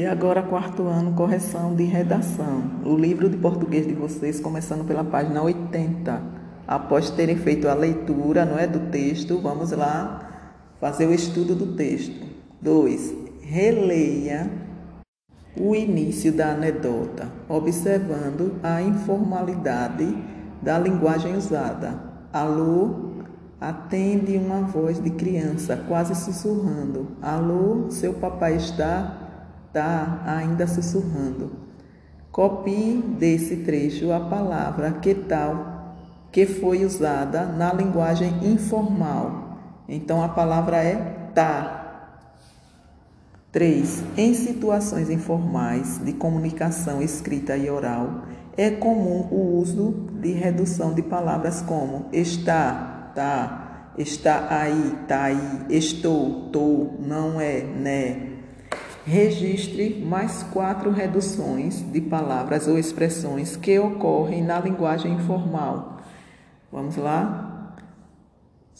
E agora, quarto ano, correção de redação. O livro de português de vocês, começando pela página 80. Após terem feito a leitura, não é, do texto, vamos lá fazer o estudo do texto. 2. Releia o início da anedota, observando a informalidade da linguagem usada. Alô, atende uma voz de criança, quase sussurrando. Alô, seu papai está está ainda sussurrando. Copie desse trecho a palavra que tal, que foi usada na linguagem informal. Então a palavra é tá. 3. Em situações informais de comunicação escrita e oral, é comum o uso de redução de palavras como está, tá, está aí, tá aí, estou, tô, não é, né, Registre mais quatro reduções de palavras ou expressões que ocorrem na linguagem informal. Vamos lá?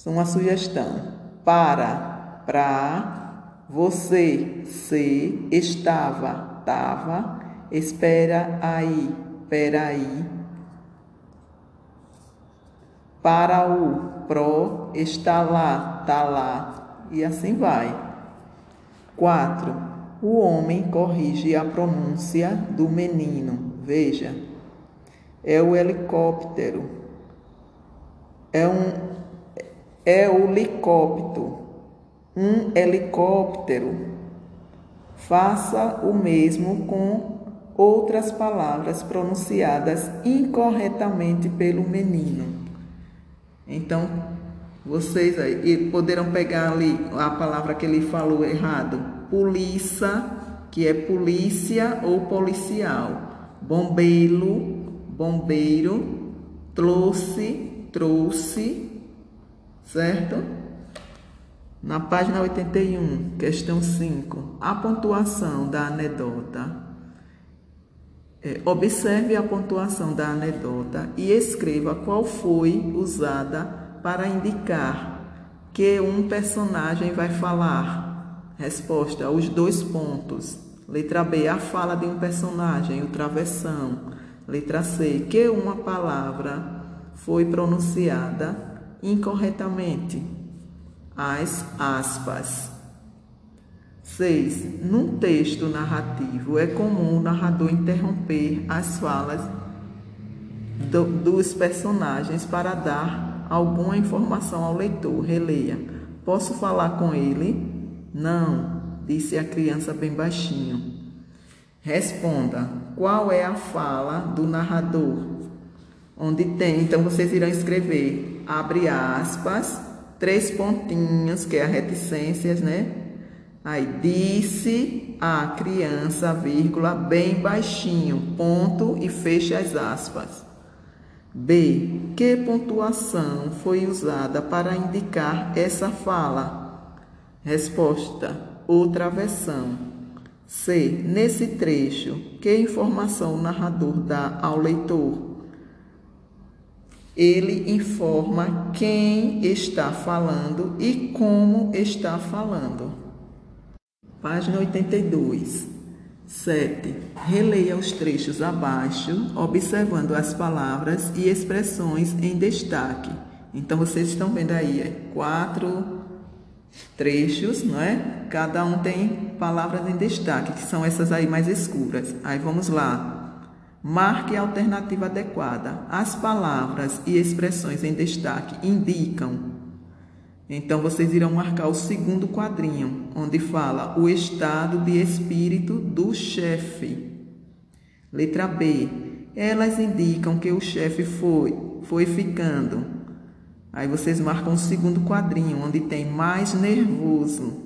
Uma sugestão. Para, pra, você, se, estava, tava, espera aí, peraí. Para o, pro, está lá, tá lá. E assim vai. 4 o homem corrige a pronúncia do menino. Veja, é o helicóptero. É um é o helicóptero. Um helicóptero. Faça o mesmo com outras palavras pronunciadas incorretamente pelo menino. Então, vocês aí poderão pegar ali a palavra que ele falou errado polícia, que é polícia ou policial. Bombeiro, bombeiro, trouxe, trouxe, certo? Na página 81, questão 5, a pontuação da anedota. É, observe a pontuação da anedota e escreva qual foi usada para indicar que um personagem vai falar Resposta: os dois pontos. Letra B, a fala de um personagem, o travessão. Letra C, que uma palavra foi pronunciada incorretamente. As aspas. 6. Num texto narrativo, é comum o narrador interromper as falas do, dos personagens para dar alguma informação ao leitor. Releia. Posso falar com ele? Não, disse a criança bem baixinho. Responda: qual é a fala do narrador? Onde tem, então vocês irão escrever, abre aspas, três pontinhos, que é a reticências, né? Aí, disse a criança, vírgula, bem baixinho, ponto e fecha as aspas. B. Que pontuação foi usada para indicar essa fala? Resposta: outra versão. C. Nesse trecho, que informação o narrador dá ao leitor? Ele informa quem está falando e como está falando. Página 82. 7. Releia os trechos abaixo, observando as palavras e expressões em destaque. Então, vocês estão vendo aí é quatro trechos, não é? Cada um tem palavras em destaque, que são essas aí mais escuras. Aí vamos lá. Marque a alternativa adequada. As palavras e expressões em destaque indicam. Então vocês irão marcar o segundo quadrinho, onde fala o estado de espírito do chefe. Letra B. Elas indicam que o chefe foi foi ficando Aí vocês marcam o segundo quadrinho, onde tem mais nervoso.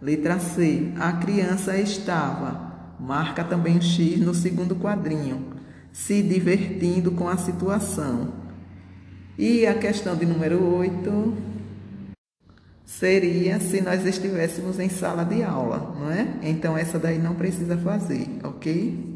Letra C. A criança estava. Marca também o X no segundo quadrinho. Se divertindo com a situação. E a questão de número 8 seria se nós estivéssemos em sala de aula, não é? Então essa daí não precisa fazer, ok?